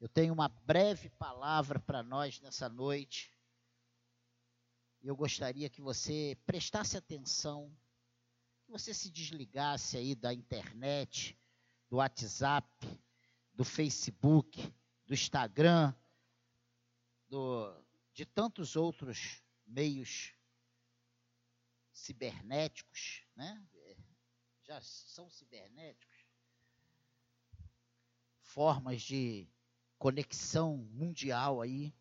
Eu tenho uma breve palavra para nós nessa noite. Eu gostaria que você prestasse atenção, que você se desligasse aí da internet, do WhatsApp, do Facebook, do Instagram, do, de tantos outros meios cibernéticos, né? Já são cibernéticos. Formas de conexão mundial aí.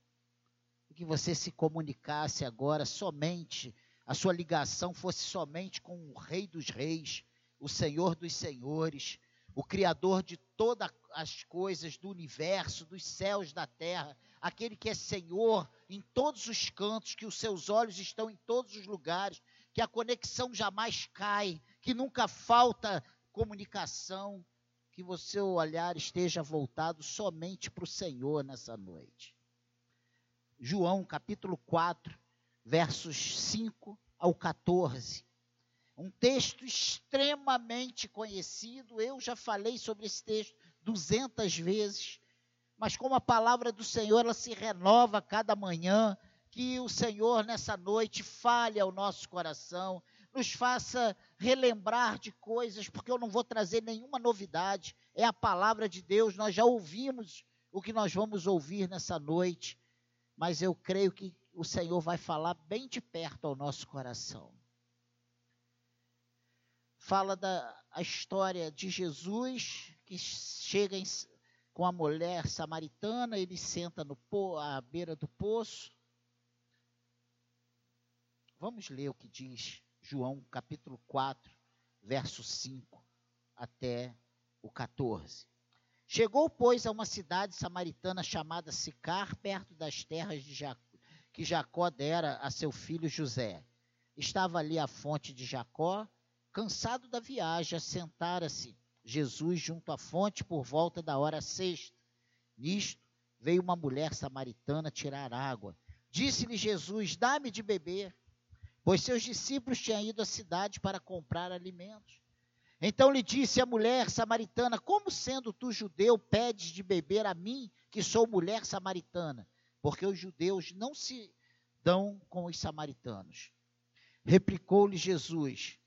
Que você se comunicasse agora somente, a sua ligação fosse somente com o Rei dos Reis, o Senhor dos Senhores, o Criador de todas as coisas do universo, dos céus, da terra, aquele que é Senhor em todos os cantos, que os seus olhos estão em todos os lugares, que a conexão jamais cai, que nunca falta comunicação, que o seu olhar esteja voltado somente para o Senhor nessa noite. João capítulo 4, versos 5 ao 14. Um texto extremamente conhecido, eu já falei sobre esse texto duzentas vezes, mas como a palavra do Senhor ela se renova cada manhã, que o Senhor nessa noite fale ao nosso coração, nos faça relembrar de coisas, porque eu não vou trazer nenhuma novidade, é a palavra de Deus, nós já ouvimos o que nós vamos ouvir nessa noite, mas eu creio que o Senhor vai falar bem de perto ao nosso coração. Fala da a história de Jesus que chega em, com a mulher samaritana, ele senta no à beira do poço. Vamos ler o que diz João capítulo 4, verso 5 até o 14. Chegou, pois, a uma cidade samaritana chamada Sicar, perto das terras de Jacó, que Jacó dera a seu filho José. Estava ali a fonte de Jacó, cansado da viagem, assentara-se Jesus junto à fonte por volta da hora sexta. Nisto veio uma mulher samaritana tirar água. Disse-lhe Jesus: Dá-me de beber, pois seus discípulos tinham ido à cidade para comprar alimentos. Então lhe disse a mulher samaritana: Como sendo tu judeu, pedes de beber a mim, que sou mulher samaritana? Porque os judeus não se dão com os samaritanos. Replicou-lhe Jesus: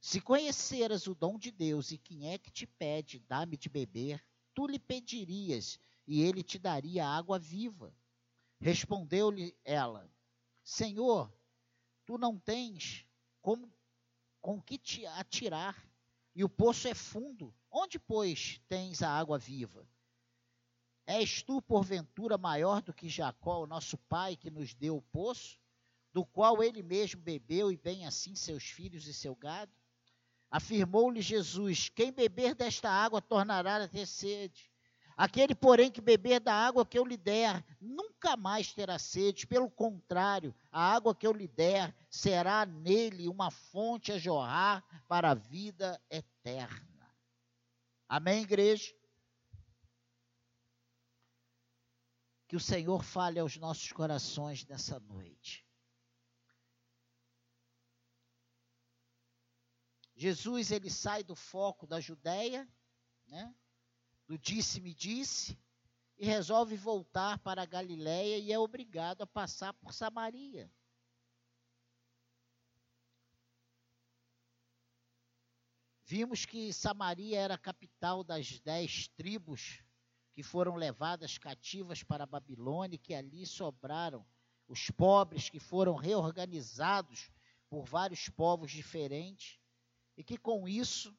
Se conheceras o dom de Deus e quem é que te pede, dá-me de beber, tu lhe pedirias e ele te daria água viva. Respondeu-lhe ela: Senhor, tu não tens como com que te atirar e o poço é fundo. Onde, pois, tens a água viva? És tu, porventura, maior do que Jacó, o nosso pai, que nos deu o poço, do qual ele mesmo bebeu, e bem assim seus filhos e seu gado? Afirmou-lhe Jesus: Quem beber desta água tornará a ter sede. Aquele, porém, que beber da água que eu lhe der, nunca mais terá sede. Pelo contrário, a água que eu lhe der será nele uma fonte a jorrar para a vida eterna. Amém, igreja? Que o Senhor fale aos nossos corações nessa noite. Jesus, ele sai do foco da Judéia, né? Do disse-me disse, e resolve voltar para a Galiléia e é obrigado a passar por Samaria. Vimos que Samaria era a capital das dez tribos que foram levadas cativas para a Babilônia, que ali sobraram os pobres que foram reorganizados por vários povos diferentes, e que com isso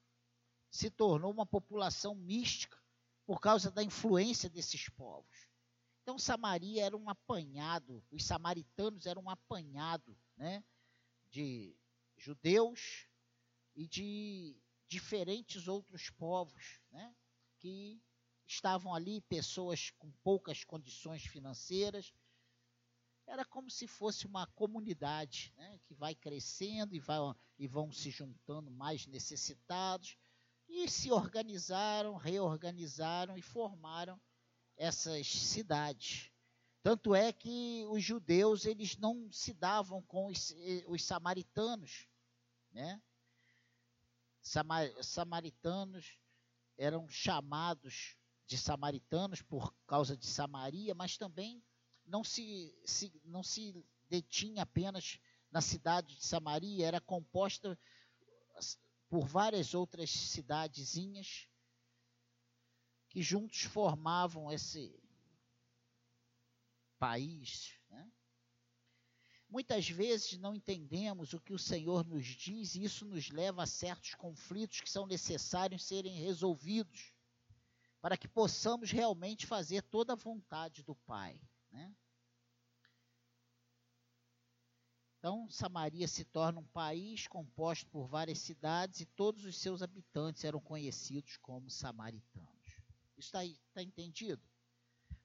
se tornou uma população mística por causa da influência desses povos. Então, Samaria era um apanhado, os samaritanos eram um apanhado né, de judeus e de diferentes outros povos né, que estavam ali, pessoas com poucas condições financeiras. Era como se fosse uma comunidade né, que vai crescendo e, vai, e vão se juntando mais necessitados e se organizaram, reorganizaram e formaram essas cidades. Tanto é que os judeus eles não se davam com os, eh, os samaritanos, né? Samar, samaritanos eram chamados de samaritanos por causa de Samaria, mas também não se, se, não se detinha apenas na cidade de Samaria, era composta por várias outras cidadezinhas que juntos formavam esse país. Né? Muitas vezes não entendemos o que o Senhor nos diz e isso nos leva a certos conflitos que são necessários serem resolvidos para que possamos realmente fazer toda a vontade do Pai. Né? Então, Samaria se torna um país composto por várias cidades e todos os seus habitantes eram conhecidos como samaritanos. Isso está tá entendido?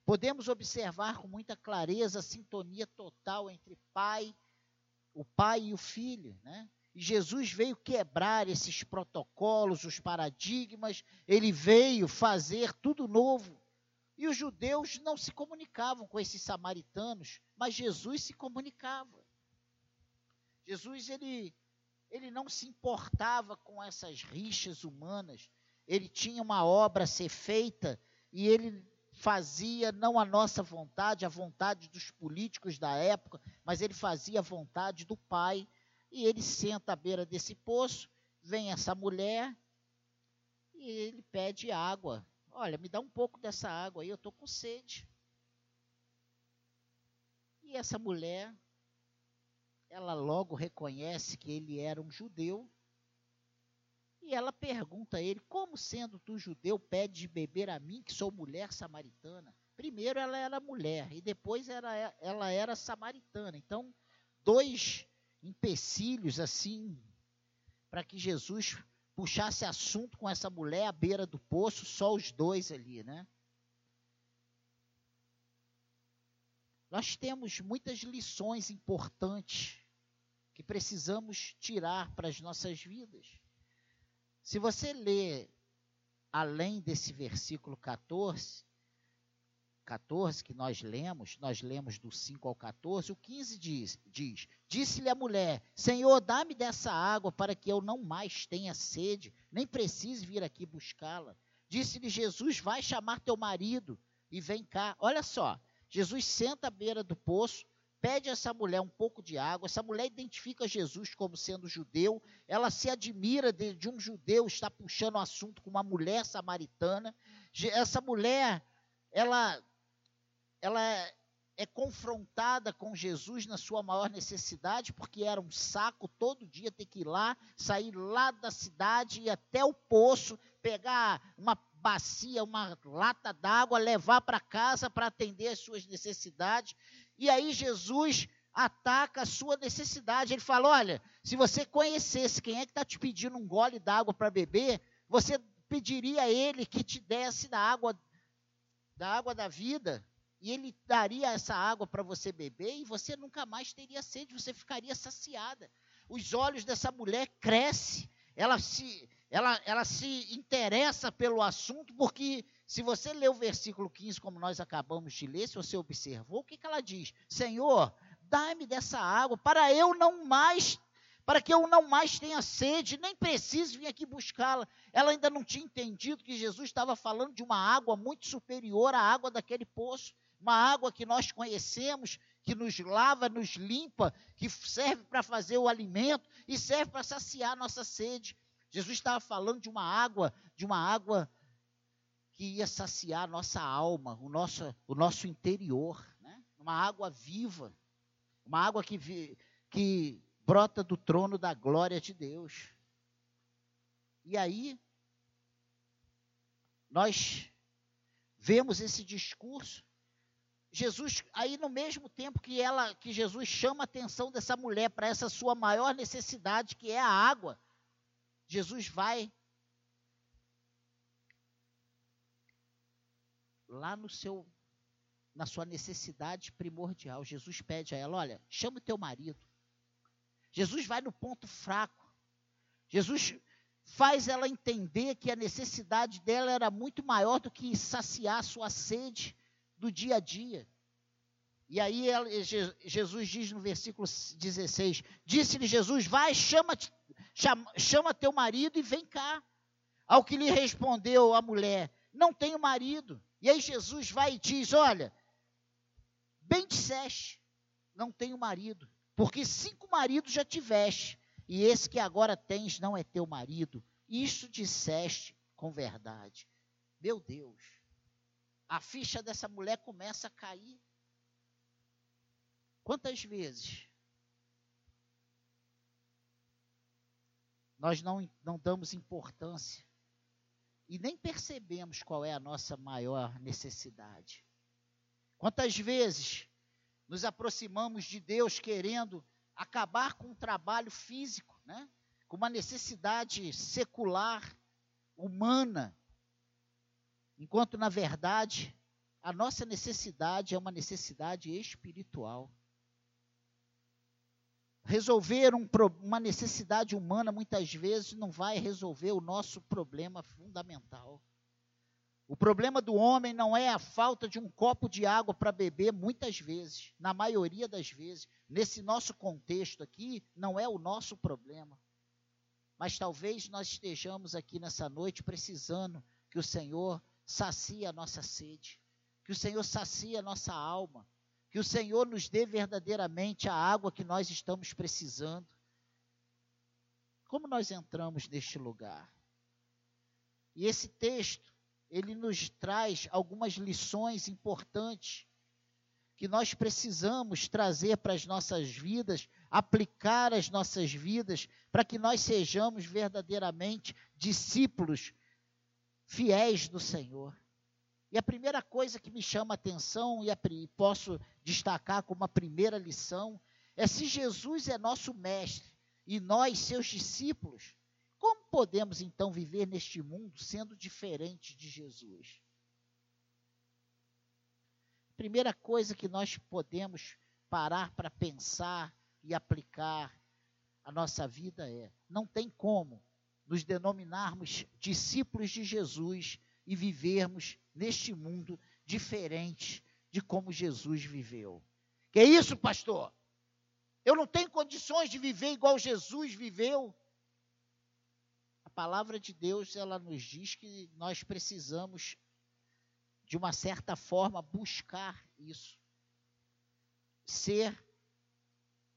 Podemos observar com muita clareza a sintonia total entre pai, o pai e o filho, né? E Jesus veio quebrar esses protocolos, os paradigmas, ele veio fazer tudo novo. E os judeus não se comunicavam com esses samaritanos, mas Jesus se comunicava. Jesus ele ele não se importava com essas rixas humanas. Ele tinha uma obra a ser feita e ele fazia não a nossa vontade, a vontade dos políticos da época, mas ele fazia a vontade do Pai e ele senta à beira desse poço, vem essa mulher e ele pede água. Olha, me dá um pouco dessa água aí, eu estou com sede. E essa mulher, ela logo reconhece que ele era um judeu. E ela pergunta a ele: Como sendo tu judeu, pede de beber a mim, que sou mulher samaritana? Primeiro ela era mulher e depois era, ela era samaritana. Então, dois empecilhos assim para que Jesus puxasse assunto com essa mulher à beira do poço, só os dois ali, né? Nós temos muitas lições importantes que precisamos tirar para as nossas vidas. Se você ler além desse versículo 14, 14 que nós lemos, nós lemos do 5 ao 14, o 15 diz, diz Disse-lhe a mulher, Senhor, dá-me dessa água para que eu não mais tenha sede, nem precise vir aqui buscá-la. Disse-lhe Jesus, vai chamar teu marido e vem cá. Olha só, Jesus senta à beira do poço, pede a essa mulher um pouco de água. Essa mulher identifica Jesus como sendo judeu. Ela se admira de, de um judeu estar puxando o assunto com uma mulher samaritana. Essa mulher, ela ela é confrontada com Jesus na sua maior necessidade, porque era um saco todo dia ter que ir lá, sair lá da cidade, ir até o poço, pegar uma bacia, uma lata d'água, levar para casa para atender as suas necessidades. E aí Jesus ataca a sua necessidade. Ele fala: olha, se você conhecesse quem é que está te pedindo um gole d'água para beber, você pediria a ele que te desse da água, da água da vida e ele daria essa água para você beber e você nunca mais teria sede, você ficaria saciada. Os olhos dessa mulher crescem, ela se, ela, ela se interessa pelo assunto, porque se você ler o versículo 15, como nós acabamos de ler, se você observou, o que, que ela diz? Senhor, dá-me dessa água para eu não mais para que eu não mais tenha sede, nem precise vir aqui buscá-la. Ela ainda não tinha entendido que Jesus estava falando de uma água muito superior à água daquele poço uma água que nós conhecemos, que nos lava, nos limpa, que serve para fazer o alimento e serve para saciar nossa sede. Jesus estava falando de uma água, de uma água que ia saciar nossa alma, o nosso, o nosso interior, né? uma água viva, uma água que, que brota do trono da glória de Deus. E aí, nós vemos esse discurso Jesus, aí no mesmo tempo que ela, que Jesus chama a atenção dessa mulher para essa sua maior necessidade, que é a água, Jesus vai lá no seu na sua necessidade primordial. Jesus pede a ela, olha, chama o teu marido. Jesus vai no ponto fraco. Jesus faz ela entender que a necessidade dela era muito maior do que saciar sua sede do dia a dia. E aí ela, Jesus diz no versículo 16: Disse-lhe Jesus: Vai, chama, chama, teu marido e vem cá. Ao que lhe respondeu a mulher: não tenho marido. E aí Jesus vai e diz: Olha, bem disseste, não tenho marido, porque cinco maridos já tiveste, e esse que agora tens não é teu marido. Isso disseste com verdade. Meu Deus, a ficha dessa mulher começa a cair. Quantas vezes nós não, não damos importância e nem percebemos qual é a nossa maior necessidade? Quantas vezes nos aproximamos de Deus querendo acabar com um trabalho físico, né? com uma necessidade secular, humana, enquanto na verdade a nossa necessidade é uma necessidade espiritual. Resolver um, uma necessidade humana muitas vezes não vai resolver o nosso problema fundamental. O problema do homem não é a falta de um copo de água para beber, muitas vezes, na maioria das vezes, nesse nosso contexto aqui, não é o nosso problema. Mas talvez nós estejamos aqui nessa noite precisando que o Senhor sacie a nossa sede, que o Senhor sacie a nossa alma, que o Senhor nos dê verdadeiramente a água que nós estamos precisando. Como nós entramos neste lugar? E esse texto, ele nos traz algumas lições importantes que nós precisamos trazer para as nossas vidas, aplicar as nossas vidas, para que nós sejamos verdadeiramente discípulos fiéis do Senhor. E a primeira coisa que me chama a atenção e posso destacar como a primeira lição é se Jesus é nosso mestre e nós seus discípulos, como podemos então viver neste mundo sendo diferente de Jesus? Primeira coisa que nós podemos parar para pensar e aplicar a nossa vida é: não tem como nos denominarmos discípulos de Jesus e vivermos neste mundo diferente de como Jesus viveu. Que é isso, pastor? Eu não tenho condições de viver igual Jesus viveu. A palavra de Deus, ela nos diz que nós precisamos de uma certa forma buscar isso. Ser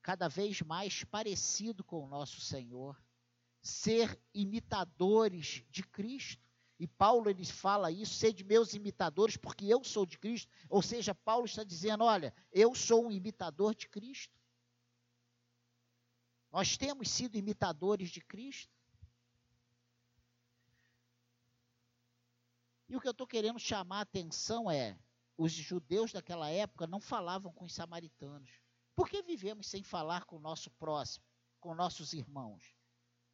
cada vez mais parecido com o nosso Senhor, ser imitadores de Cristo. E Paulo ele fala isso, sede meus imitadores, porque eu sou de Cristo. Ou seja, Paulo está dizendo: olha, eu sou um imitador de Cristo. Nós temos sido imitadores de Cristo. E o que eu estou querendo chamar a atenção é: os judeus daquela época não falavam com os samaritanos. Por que vivemos sem falar com o nosso próximo, com nossos irmãos?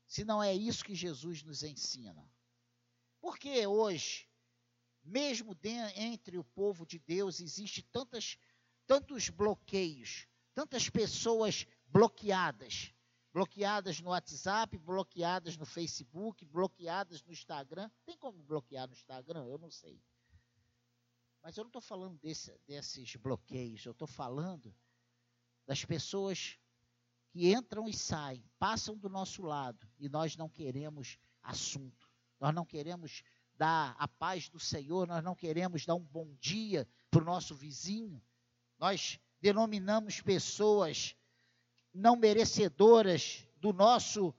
Se não é isso que Jesus nos ensina. Porque hoje, mesmo entre o povo de Deus, existe tantas, tantos bloqueios, tantas pessoas bloqueadas. Bloqueadas no WhatsApp, bloqueadas no Facebook, bloqueadas no Instagram. Tem como bloquear no Instagram? Eu não sei. Mas eu não estou falando desse, desses bloqueios, eu estou falando das pessoas que entram e saem, passam do nosso lado e nós não queremos assunto nós não queremos dar a paz do Senhor, nós não queremos dar um bom dia para o nosso vizinho, nós denominamos pessoas não merecedoras do nosso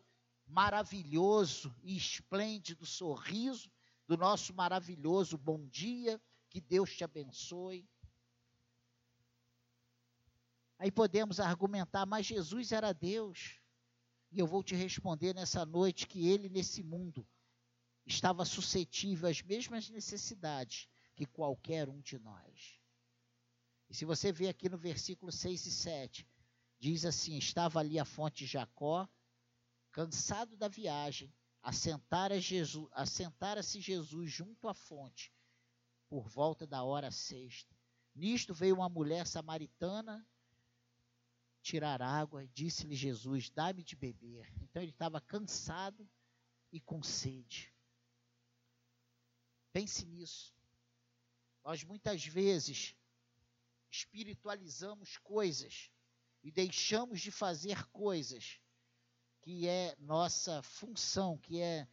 maravilhoso e esplêndido sorriso, do nosso maravilhoso bom dia, que Deus te abençoe. Aí podemos argumentar, mas Jesus era Deus. E eu vou te responder nessa noite que ele, nesse mundo, estava suscetível às mesmas necessidades que qualquer um de nós. E se você vê aqui no versículo 6 e 7, diz assim: Estava ali a fonte de Jacó, cansado da viagem, assentara-se Jesus, assentara Jesus junto à fonte, por volta da hora sexta. Nisto veio uma mulher samaritana tirar água, disse-lhe Jesus: Dá-me de beber. Então ele estava cansado e com sede. Pense nisso. Nós muitas vezes espiritualizamos coisas e deixamos de fazer coisas que é nossa função, que é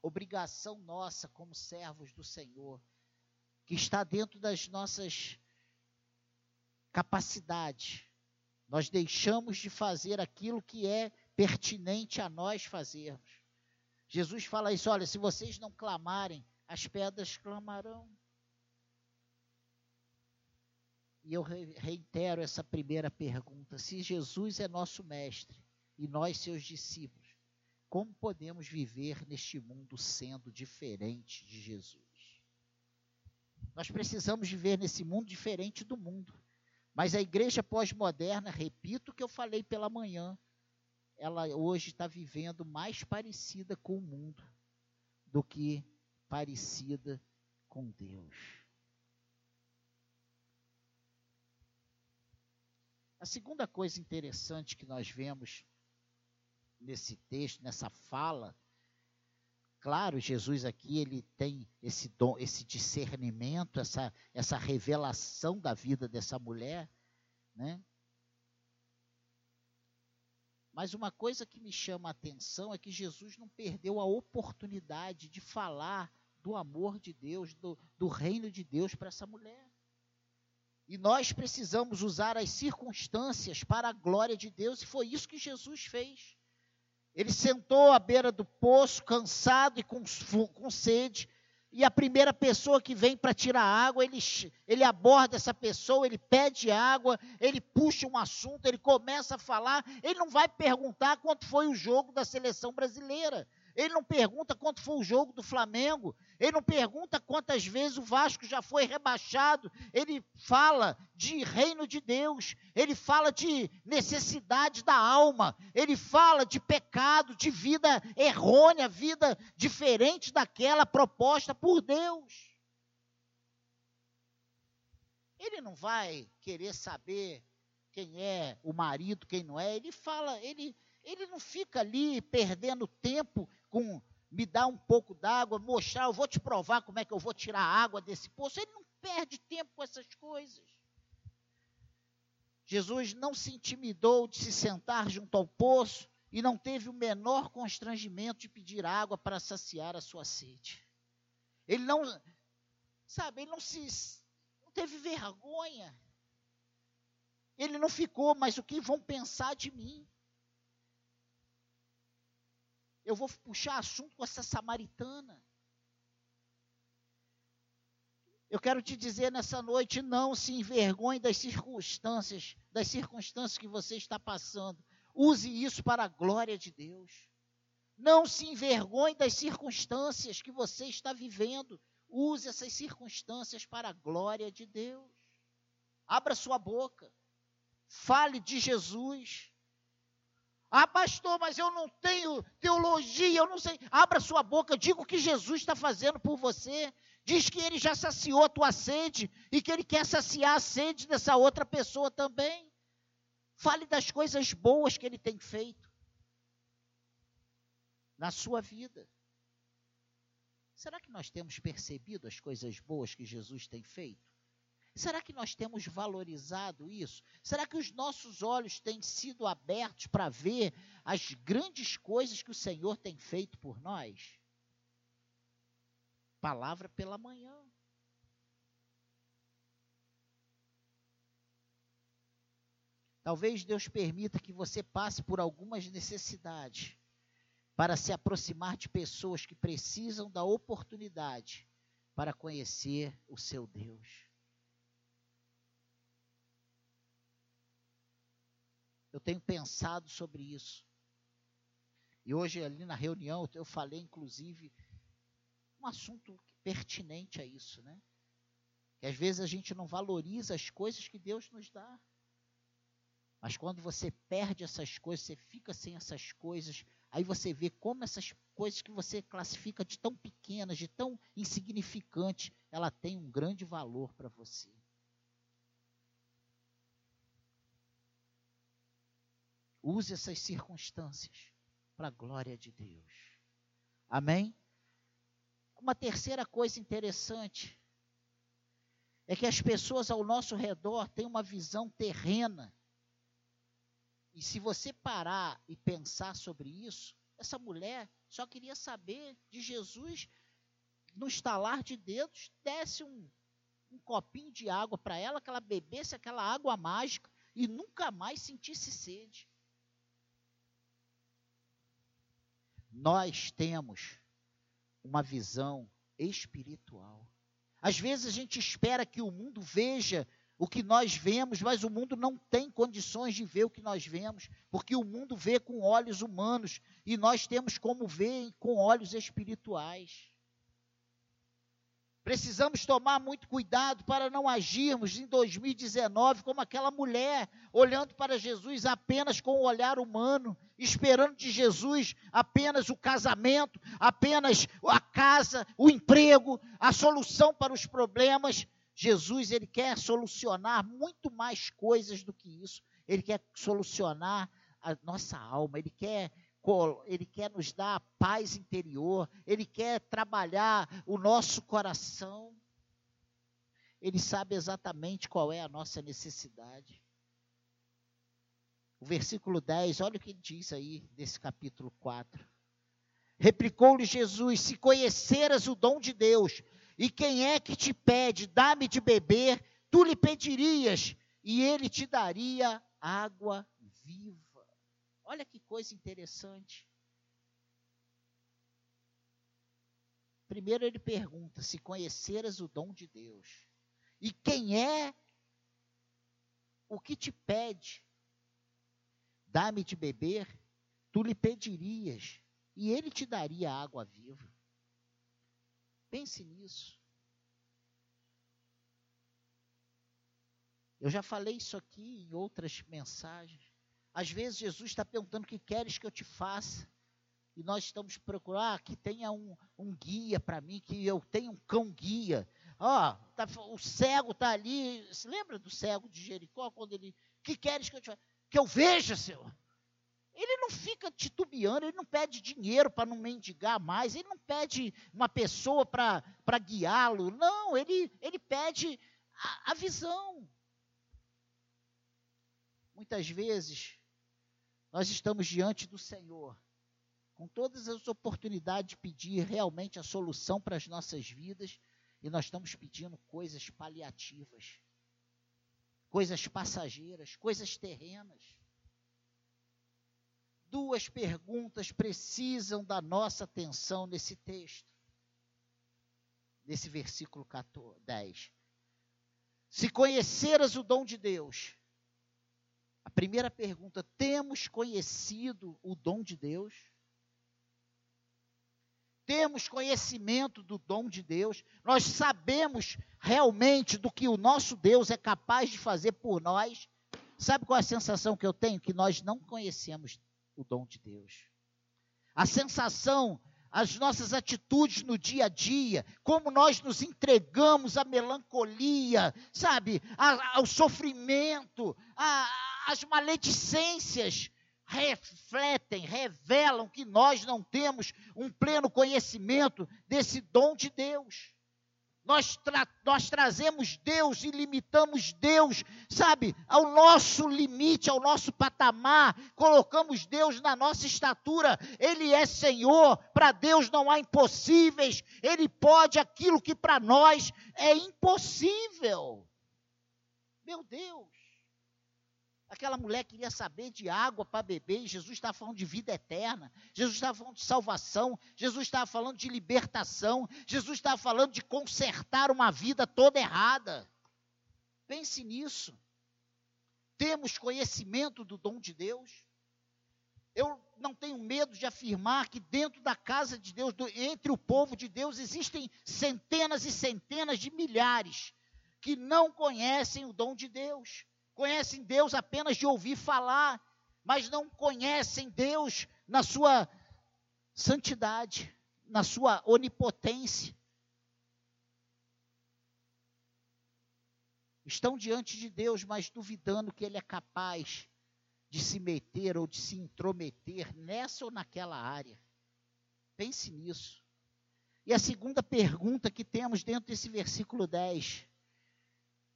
obrigação nossa como servos do Senhor, que está dentro das nossas capacidades. Nós deixamos de fazer aquilo que é pertinente a nós fazermos. Jesus fala isso: olha, se vocês não clamarem, as pedras clamarão. E eu reitero essa primeira pergunta: se Jesus é nosso mestre e nós seus discípulos, como podemos viver neste mundo sendo diferente de Jesus? Nós precisamos viver nesse mundo diferente do mundo. Mas a igreja pós-moderna, repito o que eu falei pela manhã, ela hoje está vivendo mais parecida com o mundo do que parecida com Deus. A segunda coisa interessante que nós vemos nesse texto, nessa fala, claro, Jesus aqui ele tem esse dom, esse discernimento, essa, essa revelação da vida dessa mulher, né? Mas uma coisa que me chama a atenção é que Jesus não perdeu a oportunidade de falar do amor de Deus, do, do reino de Deus para essa mulher. E nós precisamos usar as circunstâncias para a glória de Deus, e foi isso que Jesus fez. Ele sentou à beira do poço, cansado e com, com sede, e a primeira pessoa que vem para tirar água, ele, ele aborda essa pessoa, ele pede água, ele puxa um assunto, ele começa a falar. Ele não vai perguntar quanto foi o jogo da seleção brasileira. Ele não pergunta quanto foi o jogo do Flamengo. Ele não pergunta quantas vezes o Vasco já foi rebaixado. Ele fala de reino de Deus. Ele fala de necessidade da alma. Ele fala de pecado, de vida errônea, vida diferente daquela proposta por Deus. Ele não vai querer saber quem é o marido, quem não é. Ele fala, ele, ele não fica ali perdendo tempo com me dar um pouco d'água, mostrar, eu vou te provar como é que eu vou tirar a água desse poço. Ele não perde tempo com essas coisas. Jesus não se intimidou de se sentar junto ao poço e não teve o menor constrangimento de pedir água para saciar a sua sede. Ele não, sabe, ele não se não teve vergonha. Ele não ficou, mas o que vão pensar de mim? Eu vou puxar assunto com essa samaritana. Eu quero te dizer nessa noite, não se envergonhe das circunstâncias, das circunstâncias que você está passando. Use isso para a glória de Deus. Não se envergonhe das circunstâncias que você está vivendo. Use essas circunstâncias para a glória de Deus. Abra sua boca. Fale de Jesus. Ah, pastor, mas eu não tenho teologia, eu não sei. Abra sua boca, diga o que Jesus está fazendo por você. Diz que ele já saciou a tua sede e que ele quer saciar a sede dessa outra pessoa também. Fale das coisas boas que ele tem feito na sua vida. Será que nós temos percebido as coisas boas que Jesus tem feito? Será que nós temos valorizado isso? Será que os nossos olhos têm sido abertos para ver as grandes coisas que o Senhor tem feito por nós? Palavra pela manhã. Talvez Deus permita que você passe por algumas necessidades para se aproximar de pessoas que precisam da oportunidade para conhecer o seu Deus. Eu tenho pensado sobre isso. E hoje, ali na reunião, eu falei, inclusive, um assunto pertinente a isso, né? Que às vezes a gente não valoriza as coisas que Deus nos dá. Mas quando você perde essas coisas, você fica sem essas coisas, aí você vê como essas coisas que você classifica de tão pequenas, de tão insignificantes, ela tem um grande valor para você. Use essas circunstâncias para a glória de Deus. Amém? Uma terceira coisa interessante é que as pessoas ao nosso redor têm uma visão terrena. E se você parar e pensar sobre isso, essa mulher só queria saber de Jesus no estalar de dedos, desse um, um copinho de água para ela, que ela bebesse aquela água mágica e nunca mais sentisse sede. Nós temos uma visão espiritual. Às vezes a gente espera que o mundo veja o que nós vemos, mas o mundo não tem condições de ver o que nós vemos, porque o mundo vê com olhos humanos e nós temos como ver com olhos espirituais. Precisamos tomar muito cuidado para não agirmos em 2019 como aquela mulher, olhando para Jesus apenas com o olhar humano, esperando de Jesus apenas o casamento, apenas a casa, o emprego, a solução para os problemas. Jesus, ele quer solucionar muito mais coisas do que isso. Ele quer solucionar a nossa alma, ele quer ele quer nos dar paz interior, Ele quer trabalhar o nosso coração. Ele sabe exatamente qual é a nossa necessidade. O versículo 10, olha o que diz aí nesse capítulo 4. Replicou-lhe Jesus: Se conheceras o dom de Deus, e quem é que te pede, dá-me de beber, tu lhe pedirias, e ele te daria água viva. Olha que coisa interessante. Primeiro ele pergunta: se conheceras o dom de Deus, e quem é o que te pede, dá-me de beber, tu lhe pedirias, e ele te daria água viva. Pense nisso. Eu já falei isso aqui em outras mensagens. Às vezes Jesus está perguntando o que queres que eu te faça. E nós estamos procurando ah, que tenha um, um guia para mim, que eu tenha um cão guia. Ó, oh, tá, o cego está ali. Se lembra do cego de Jericó, quando ele. que queres que eu te faça? Que eu veja, Senhor. Ele não fica titubeando, ele não pede dinheiro para não mendigar mais, ele não pede uma pessoa para guiá-lo. Não, ele, ele pede a, a visão. Muitas vezes nós estamos diante do Senhor, com todas as oportunidades de pedir realmente a solução para as nossas vidas, e nós estamos pedindo coisas paliativas, coisas passageiras, coisas terrenas. Duas perguntas precisam da nossa atenção nesse texto, nesse versículo 14, 10. Se conheceras o dom de Deus, a primeira pergunta: temos conhecido o dom de Deus? Temos conhecimento do dom de Deus? Nós sabemos realmente do que o nosso Deus é capaz de fazer por nós? Sabe qual é a sensação que eu tenho? Que nós não conhecemos o dom de Deus. A sensação as nossas atitudes no dia a dia, como nós nos entregamos à melancolia, sabe, ao sofrimento, a, as maledicências refletem, revelam que nós não temos um pleno conhecimento desse dom de Deus. Nós, tra nós trazemos Deus e limitamos Deus, sabe, ao nosso limite, ao nosso patamar, colocamos Deus na nossa estatura. Ele é Senhor, para Deus não há impossíveis, Ele pode aquilo que para nós é impossível. Meu Deus. Aquela mulher queria saber de água para beber, e Jesus estava falando de vida eterna, Jesus estava falando de salvação, Jesus estava falando de libertação, Jesus estava falando de consertar uma vida toda errada. Pense nisso. Temos conhecimento do dom de Deus. Eu não tenho medo de afirmar que dentro da casa de Deus, entre o povo de Deus, existem centenas e centenas de milhares que não conhecem o dom de Deus conhecem Deus apenas de ouvir falar, mas não conhecem Deus na sua santidade, na sua onipotência. Estão diante de Deus, mas duvidando que Ele é capaz de se meter ou de se intrometer nessa ou naquela área. Pense nisso. E a segunda pergunta que temos dentro desse versículo 10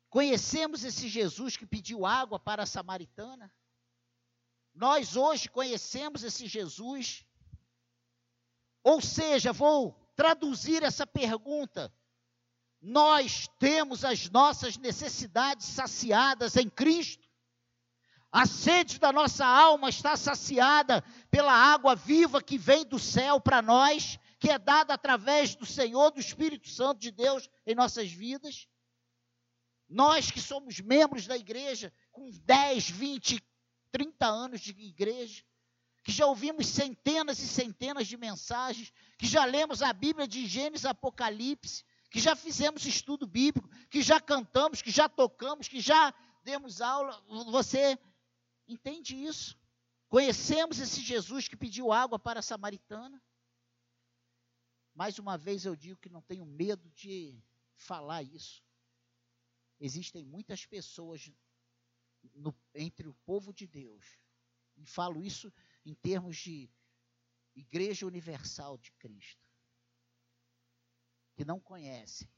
Conhecemos esse Jesus que pediu água para a samaritana? Nós hoje conhecemos esse Jesus? Ou seja, vou traduzir essa pergunta. Nós temos as nossas necessidades saciadas em Cristo. A sede da nossa alma está saciada pela água viva que vem do céu para nós, que é dada através do Senhor, do Espírito Santo de Deus em nossas vidas. Nós que somos membros da igreja, com 10, 20, 30 anos de igreja, que já ouvimos centenas e centenas de mensagens, que já lemos a Bíblia de Gênesis Apocalipse, que já fizemos estudo bíblico, que já cantamos, que já tocamos, que já demos aula. Você entende isso? Conhecemos esse Jesus que pediu água para a samaritana? Mais uma vez eu digo que não tenho medo de falar isso. Existem muitas pessoas no, entre o povo de Deus, e falo isso em termos de Igreja Universal de Cristo, que não conhecem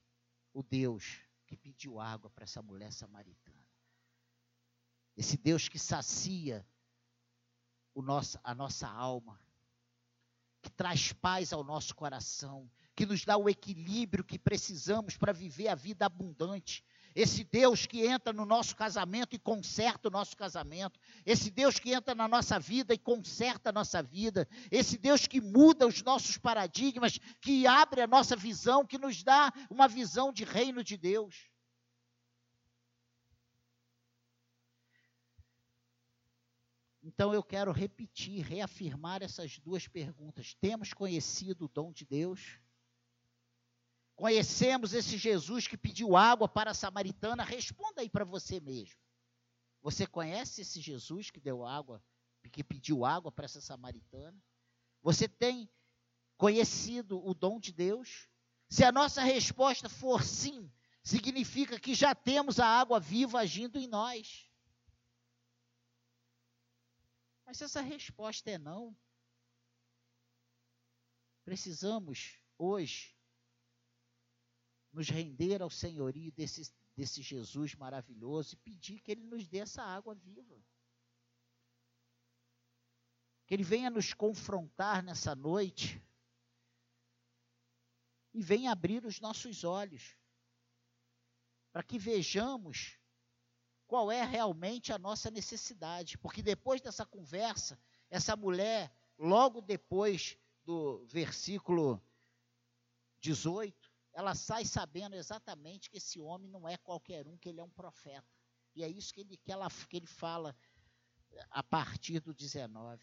o Deus que pediu água para essa mulher samaritana. Esse Deus que sacia o nosso, a nossa alma, que traz paz ao nosso coração, que nos dá o equilíbrio que precisamos para viver a vida abundante, esse Deus que entra no nosso casamento e conserta o nosso casamento. Esse Deus que entra na nossa vida e conserta a nossa vida. Esse Deus que muda os nossos paradigmas, que abre a nossa visão, que nos dá uma visão de reino de Deus. Então eu quero repetir, reafirmar essas duas perguntas. Temos conhecido o dom de Deus? Conhecemos esse Jesus que pediu água para a samaritana? Responda aí para você mesmo. Você conhece esse Jesus que deu água, que pediu água para essa samaritana? Você tem conhecido o dom de Deus? Se a nossa resposta for sim, significa que já temos a água viva agindo em nós. Mas se essa resposta é não, precisamos hoje nos render ao senhorio desse, desse Jesus maravilhoso e pedir que Ele nos dê essa água viva. Que Ele venha nos confrontar nessa noite e venha abrir os nossos olhos para que vejamos qual é realmente a nossa necessidade. Porque depois dessa conversa, essa mulher, logo depois do versículo 18, ela sai sabendo exatamente que esse homem não é qualquer um, que ele é um profeta. E é isso que ele, que ela, que ele fala a partir do 19.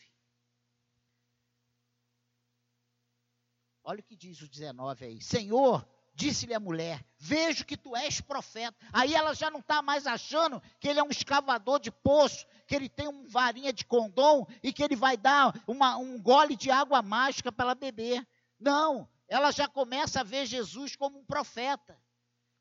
Olha o que diz o 19 aí. Senhor, disse-lhe a mulher: Vejo que tu és profeta. Aí ela já não está mais achando que ele é um escavador de poço, que ele tem uma varinha de condom e que ele vai dar uma, um gole de água mágica para ela beber. Não, ela já começa a ver Jesus como um profeta,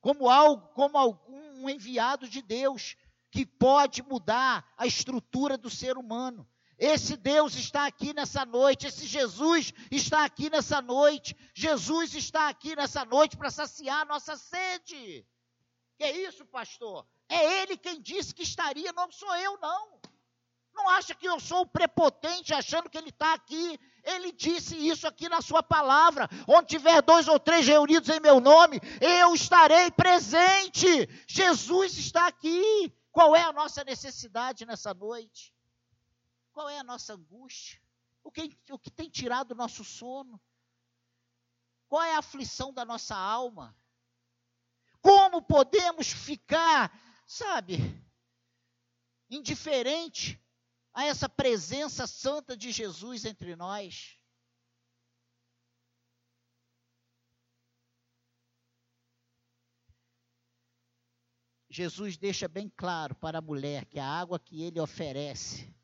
como algo, como algum enviado de Deus que pode mudar a estrutura do ser humano. Esse Deus está aqui nessa noite, esse Jesus está aqui nessa noite. Jesus está aqui nessa noite para saciar a nossa sede. Que é isso, pastor? É ele quem disse que estaria, não sou eu, não. Não acha que eu sou prepotente achando que ele está aqui. Ele disse isso aqui na sua palavra. Onde tiver dois ou três reunidos em meu nome, eu estarei presente. Jesus está aqui. Qual é a nossa necessidade nessa noite? Qual é a nossa angústia? O que, o que tem tirado o nosso sono? Qual é a aflição da nossa alma? Como podemos ficar, sabe, indiferente a essa presença santa de Jesus entre nós. Jesus deixa bem claro para a mulher que a água que ele oferece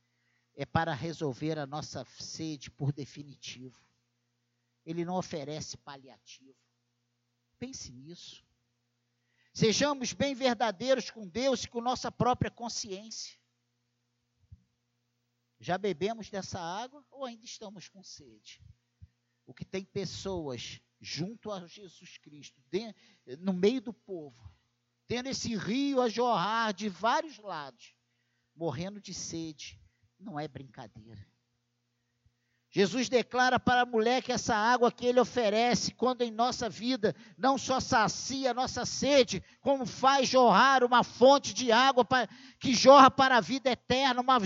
é para resolver a nossa sede por definitivo. Ele não oferece paliativo. Pense nisso. Sejamos bem verdadeiros com Deus e com nossa própria consciência. Já bebemos dessa água ou ainda estamos com sede? O que tem pessoas junto a Jesus Cristo, no meio do povo, tendo esse rio a jorrar de vários lados, morrendo de sede, não é brincadeira. Jesus declara para a mulher que essa água que ele oferece, quando em nossa vida, não só sacia a nossa sede, como faz jorrar uma fonte de água para, que jorra para a vida eterna, uma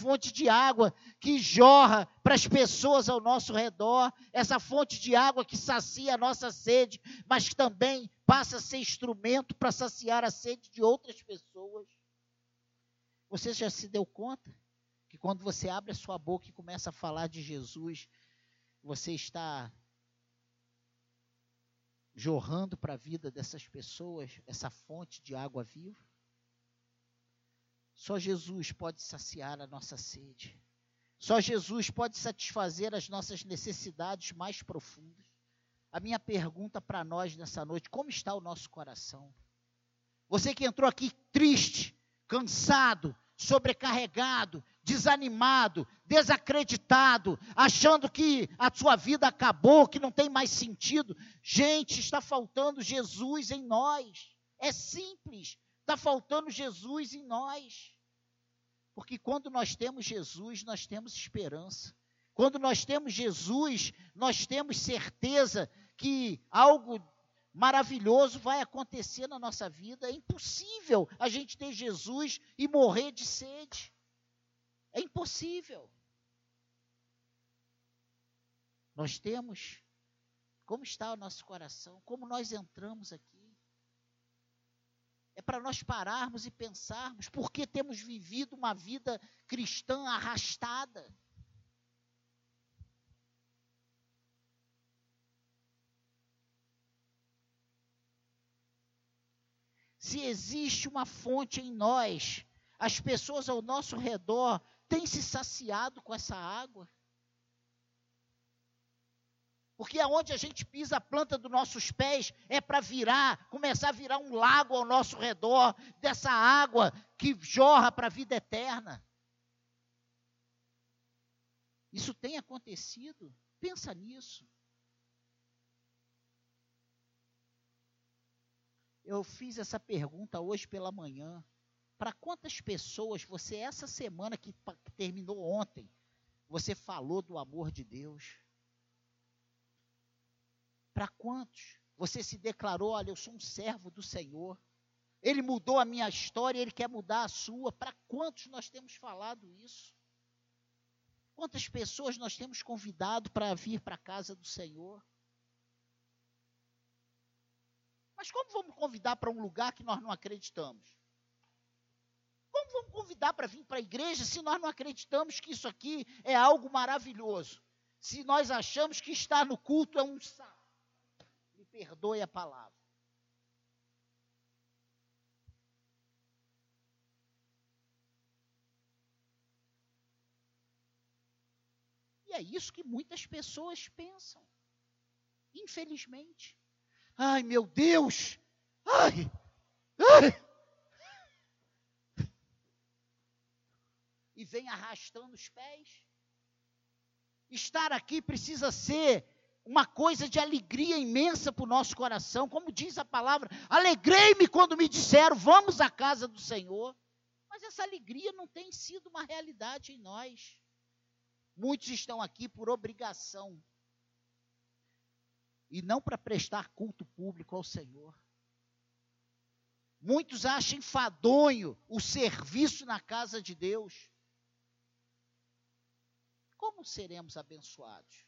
fonte de água que jorra para as pessoas ao nosso redor, essa fonte de água que sacia a nossa sede, mas que também passa a ser instrumento para saciar a sede de outras pessoas. Você já se deu conta? que quando você abre a sua boca e começa a falar de Jesus, você está jorrando para a vida dessas pessoas essa fonte de água viva? Só Jesus pode saciar a nossa sede. Só Jesus pode satisfazer as nossas necessidades mais profundas. A minha pergunta para nós nessa noite: como está o nosso coração? Você que entrou aqui triste, cansado, sobrecarregado, desanimado, desacreditado, achando que a sua vida acabou, que não tem mais sentido. Gente, está faltando Jesus em nós. É simples, está faltando Jesus em nós. Porque quando nós temos Jesus, nós temos esperança. Quando nós temos Jesus, nós temos certeza que algo maravilhoso vai acontecer na nossa vida. É impossível a gente ter Jesus e morrer de sede. É impossível. Nós temos como está o nosso coração, como nós entramos aqui. É para nós pararmos e pensarmos por que temos vivido uma vida cristã arrastada. se existe uma fonte em nós, as pessoas ao nosso redor têm se saciado com essa água. Porque aonde a gente pisa a planta dos nossos pés é para virar, começar a virar um lago ao nosso redor, dessa água que jorra para a vida eterna. Isso tem acontecido? Pensa nisso. Eu fiz essa pergunta hoje pela manhã. Para quantas pessoas você, essa semana que, terminou ontem, você falou do amor de Deus? Para quantos? Você se declarou: olha, eu sou um servo do Senhor. Ele mudou a minha história, ele quer mudar a sua. Para quantos nós temos falado isso? Quantas pessoas nós temos convidado para vir para a casa do Senhor? Mas como vamos convidar para um lugar que nós não acreditamos? Como vamos convidar para vir para a igreja se nós não acreditamos que isso aqui é algo maravilhoso? Se nós achamos que estar no culto é um saco. Perdoe a palavra. E é isso que muitas pessoas pensam. Infelizmente. Ai, meu Deus! Ai! Ai! E vem arrastando os pés. Estar aqui precisa ser uma coisa de alegria imensa para o nosso coração, como diz a palavra. Alegrei-me quando me disseram, vamos à casa do Senhor. Mas essa alegria não tem sido uma realidade em nós. Muitos estão aqui por obrigação, e não para prestar culto público ao Senhor. Muitos acham enfadonho o serviço na casa de Deus. Como seremos abençoados?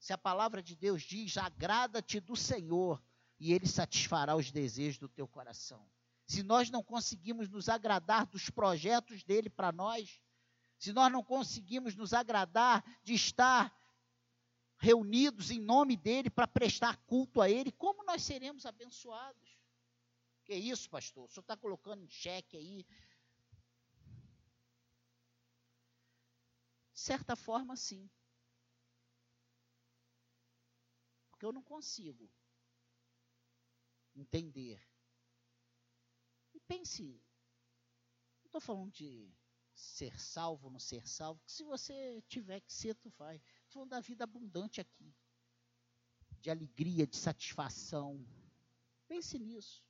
Se a palavra de Deus diz: agrada-te do Senhor, e Ele satisfará os desejos do teu coração. Se nós não conseguimos nos agradar dos projetos dele para nós, se nós não conseguimos nos agradar de estar reunidos em nome dele para prestar culto a ele, como nós seremos abençoados? Que isso, pastor? O senhor está colocando em xeque aí. De certa forma, sim. Porque eu não consigo entender. E pense, não estou falando de ser salvo ou não ser salvo, que se você tiver que ser, tu vai falando da vida abundante aqui. De alegria, de satisfação. Pense nisso.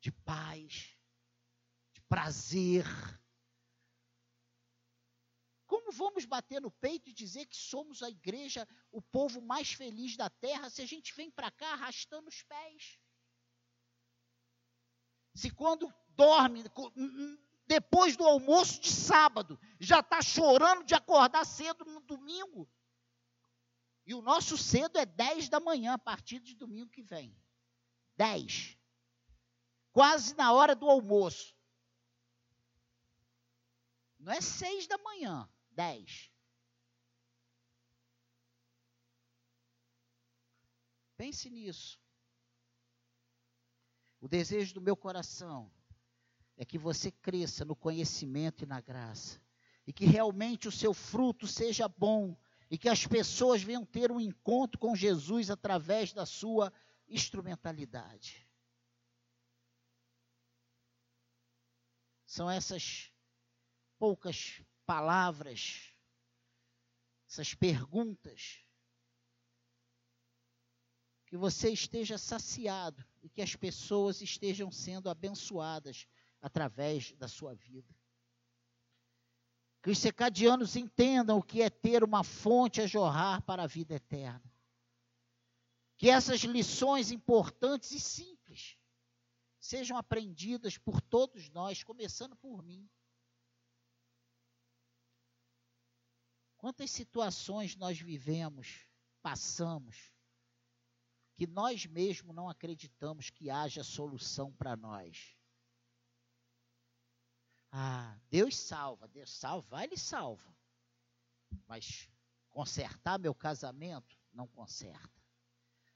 De paz, de prazer. Vamos bater no peito e dizer que somos a igreja, o povo mais feliz da terra, se a gente vem para cá arrastando os pés? Se quando dorme, depois do almoço de sábado, já está chorando de acordar cedo no domingo. E o nosso cedo é 10 da manhã, a partir de domingo que vem. 10. Quase na hora do almoço. Não é 6 da manhã, 10. Pense nisso. O desejo do meu coração é que você cresça no conhecimento e na graça. E que realmente o seu fruto seja bom. E que as pessoas venham ter um encontro com Jesus através da sua instrumentalidade. São essas poucas palavras, essas perguntas, que você esteja saciado e que as pessoas estejam sendo abençoadas através da sua vida. Que os secadianos entendam o que é ter uma fonte a jorrar para a vida eterna. Que essas lições importantes e simples sejam aprendidas por todos nós, começando por mim. Quantas situações nós vivemos, passamos, que nós mesmos não acreditamos que haja solução para nós. Ah, Deus salva, Deus salva, Ele salva. Mas consertar meu casamento, não conserta.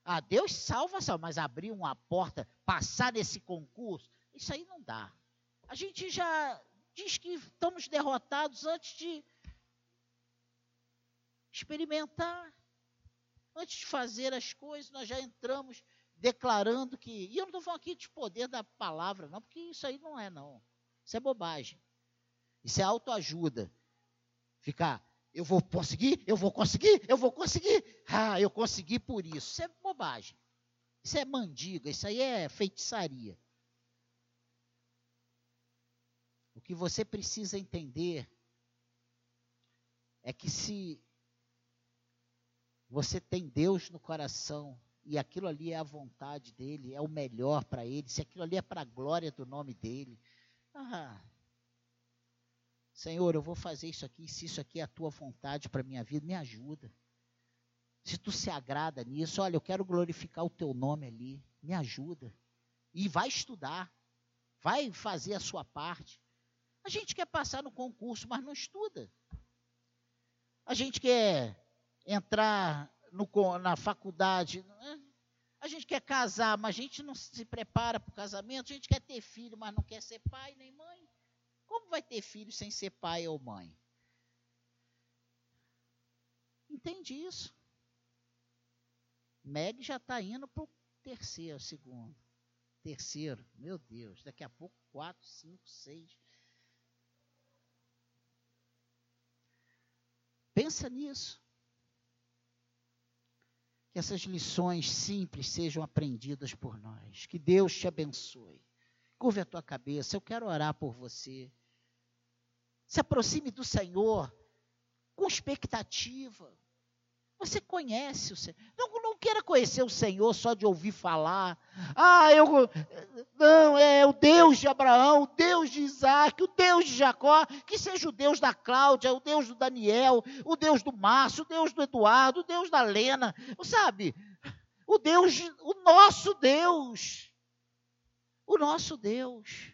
Ah, Deus salva, salva, mas abrir uma porta, passar nesse concurso, isso aí não dá. A gente já diz que estamos derrotados antes de experimentar. Antes de fazer as coisas, nós já entramos declarando que. E eu não estou falando aqui de poder da palavra, não, porque isso aí não é, não. Isso é bobagem. Isso é autoajuda. Ficar, eu vou conseguir, eu vou conseguir, eu vou conseguir. Ah, eu consegui por isso. Isso é bobagem. Isso é mandiga, isso aí é feitiçaria. O que você precisa entender é que se você tem Deus no coração e aquilo ali é a vontade dele, é o melhor para ele, se aquilo ali é para a glória do nome dele, ah, Senhor, eu vou fazer isso aqui, se isso aqui é a tua vontade para a minha vida, me ajuda. Se tu se agrada nisso, olha, eu quero glorificar o teu nome ali, me ajuda. E vai estudar, vai fazer a sua parte. A gente quer passar no concurso, mas não estuda. A gente quer entrar no, na faculdade, né? A gente quer casar, mas a gente não se prepara para o casamento. A gente quer ter filho, mas não quer ser pai nem mãe. Como vai ter filho sem ser pai ou mãe? Entende isso? Meg já está indo para o terceiro, segundo. Terceiro, meu Deus, daqui a pouco quatro, cinco, seis. Pensa nisso que essas lições simples sejam aprendidas por nós. Que Deus te abençoe. Curve a tua cabeça, eu quero orar por você. Se aproxime do Senhor com expectativa. Você conhece o Senhor. Não, não queira conhecer o Senhor só de ouvir falar. Ah, eu. Não, é o Deus de Abraão, o Deus de Isaac, o Deus de Jacó, que seja o Deus da Cláudia, o Deus do Daniel, o Deus do Márcio, o Deus do Eduardo, o Deus da Lena, sabe? O Deus, o nosso Deus. O nosso Deus.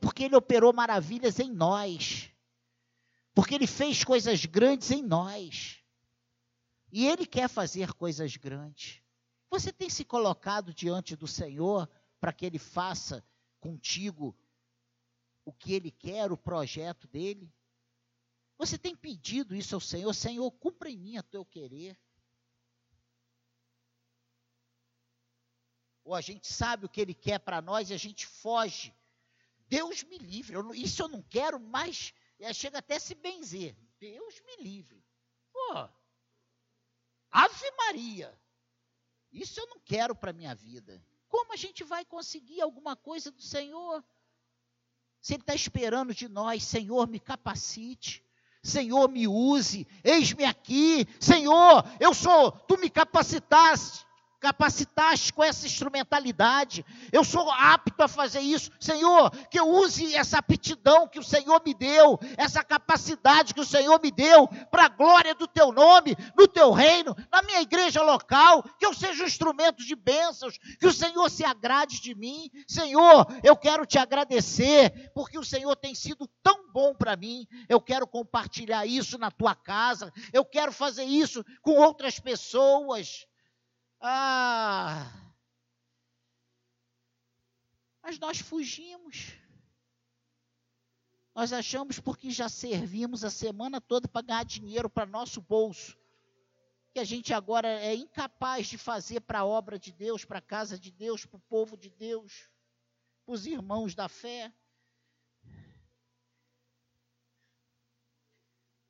Porque Ele operou maravilhas em nós. Porque Ele fez coisas grandes em nós. E Ele quer fazer coisas grandes. Você tem se colocado diante do Senhor para que Ele faça contigo o que Ele quer, o projeto dele? Você tem pedido isso ao Senhor? Senhor, cumpra em mim o teu querer. Ou a gente sabe o que Ele quer para nós e a gente foge. Deus me livre. Eu isso eu não quero mais. Chega até se benzer. Deus me livre. Pô, Ave Maria. Isso eu não quero para a minha vida. Como a gente vai conseguir alguma coisa do Senhor? Se Ele está esperando de nós, Senhor, me capacite. Senhor, me use, eis-me aqui. Senhor, eu sou, tu me capacitaste capacitaste com essa instrumentalidade. Eu sou apto a fazer isso. Senhor, que eu use essa aptidão que o Senhor me deu, essa capacidade que o Senhor me deu, para a glória do teu nome, no teu reino, na minha igreja local, que eu seja um instrumento de bênçãos, que o Senhor se agrade de mim. Senhor, eu quero te agradecer, porque o Senhor tem sido tão bom para mim. Eu quero compartilhar isso na tua casa, eu quero fazer isso com outras pessoas. Ah! Mas nós fugimos. Nós achamos porque já servimos a semana toda para ganhar dinheiro para nosso bolso, que a gente agora é incapaz de fazer para a obra de Deus, para a casa de Deus, para o povo de Deus, para os irmãos da fé.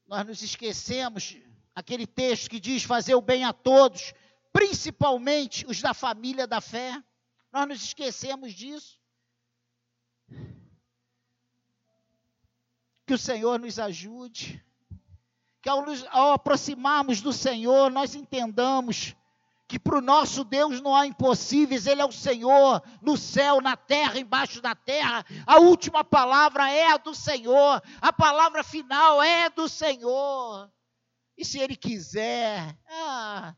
Nós nos esquecemos aquele texto que diz fazer o bem a todos, principalmente os da família da fé. Nós nos esquecemos disso. Que o Senhor nos ajude. Que ao, nos, ao aproximarmos do Senhor, nós entendamos que para o nosso Deus não há impossíveis, Ele é o Senhor, no céu, na terra, embaixo da terra. A última palavra é a do Senhor, a palavra final é do Senhor. E se Ele quiser, ah,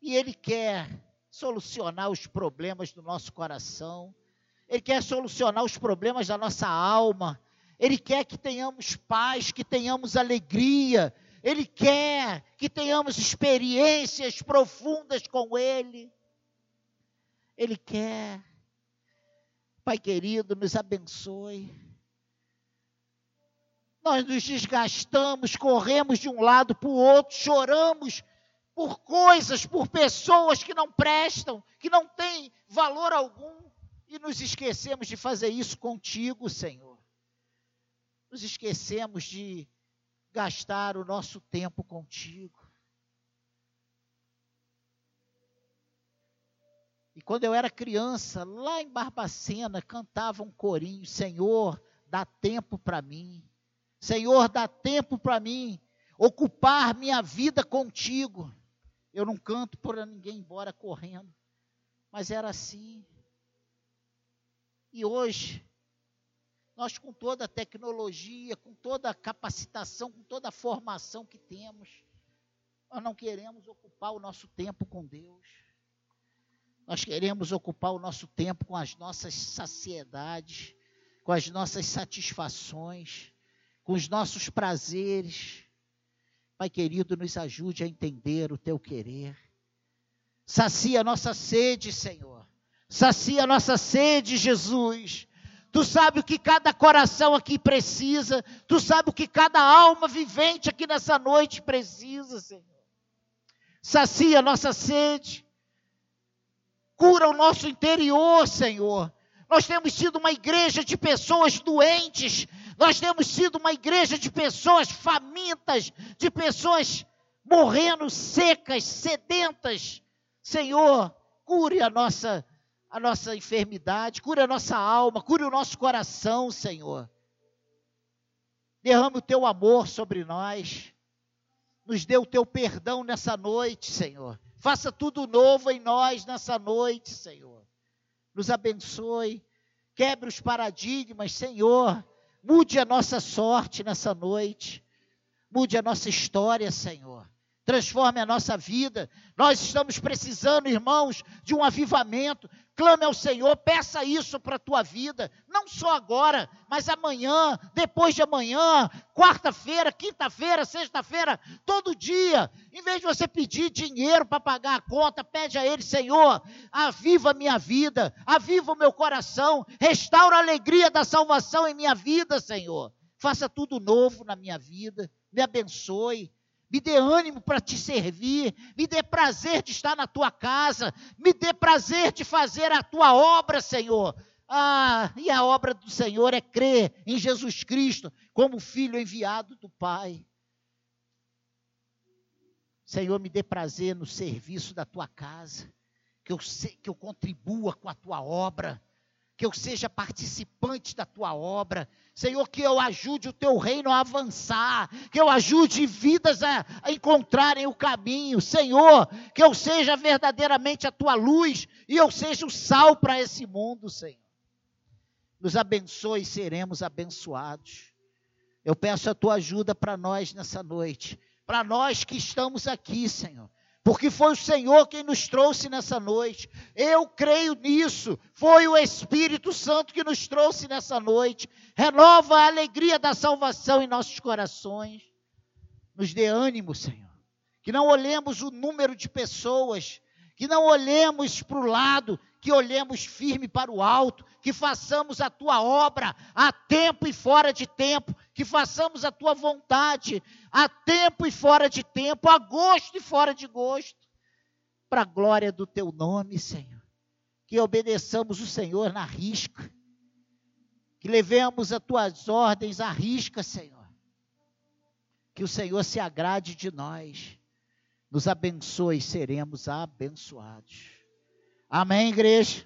e Ele quer solucionar os problemas do nosso coração, Ele quer solucionar os problemas da nossa alma, Ele quer que tenhamos paz, que tenhamos alegria, Ele quer que tenhamos experiências profundas com Ele. Ele quer. Pai querido, nos abençoe. Nós nos desgastamos, corremos de um lado para o outro, choramos por coisas, por pessoas que não prestam, que não têm valor algum, e nos esquecemos de fazer isso contigo, Senhor. Nos esquecemos de gastar o nosso tempo contigo. E quando eu era criança, lá em Barbacena, cantava um corinho: Senhor, dá tempo para mim. Senhor, dá tempo para mim ocupar minha vida contigo. Eu não canto por ninguém embora correndo. Mas era assim. E hoje, nós com toda a tecnologia, com toda a capacitação, com toda a formação que temos, nós não queremos ocupar o nosso tempo com Deus. Nós queremos ocupar o nosso tempo com as nossas saciedades, com as nossas satisfações, com os nossos prazeres. Pai querido, nos ajude a entender o teu querer. Sacia a nossa sede, Senhor. Sacia a nossa sede, Jesus. Tu sabe o que cada coração aqui precisa. Tu sabe o que cada alma vivente aqui nessa noite precisa, Senhor. Sacia a nossa sede. Cura o nosso interior, Senhor. Nós temos sido uma igreja de pessoas doentes, nós temos sido uma igreja de pessoas famintas, de pessoas morrendo secas, sedentas. Senhor, cure a nossa a nossa enfermidade, cure a nossa alma, cure o nosso coração, Senhor. Derrame o teu amor sobre nós. Nos dê o teu perdão nessa noite, Senhor. Faça tudo novo em nós nessa noite, Senhor. Nos abençoe. Quebre os paradigmas, Senhor. Mude a nossa sorte nessa noite. Mude a nossa história, Senhor. Transforme a nossa vida. Nós estamos precisando, irmãos, de um avivamento. Clame ao Senhor, peça isso para a tua vida, não só agora, mas amanhã, depois de amanhã, quarta-feira, quinta-feira, sexta-feira, todo dia. Em vez de você pedir dinheiro para pagar a conta, pede a Ele, Senhor, aviva minha vida, aviva o meu coração, restaura a alegria da salvação em minha vida, Senhor. Faça tudo novo na minha vida, me abençoe me dê ânimo para te servir, me dê prazer de estar na tua casa, me dê prazer de fazer a tua obra, Senhor. Ah, e a obra do Senhor é crer em Jesus Cristo como filho enviado do Pai. Senhor, me dê prazer no serviço da tua casa, que eu, que eu contribua com a tua obra, que eu seja participante da tua obra. Senhor, que eu ajude o teu reino a avançar, que eu ajude vidas a, a, encontrarem o caminho. Senhor, que eu seja verdadeiramente a tua luz e eu seja o sal para esse mundo, Senhor. Nos abençoe e seremos abençoados. Eu peço a tua ajuda para nós nessa noite, para nós que estamos aqui, Senhor porque foi o Senhor quem nos trouxe nessa noite. Eu creio nisso. Foi o Espírito Santo que nos trouxe nessa noite. Renova a alegria da salvação em nossos corações. Nos dê ânimo, Senhor. Que não olhemos o número de pessoas, que não olhemos para o lado, que olhemos firme para o alto, que façamos a tua obra a tempo e fora de tempo, que façamos a tua vontade a tempo e fora de tempo, a gosto e fora de gosto, para a glória do teu nome, Senhor. Que obedeçamos o Senhor na risca, que levemos as tuas ordens à risca, Senhor. Que o Senhor se agrade de nós, nos abençoe seremos abençoados. Amém, igreja?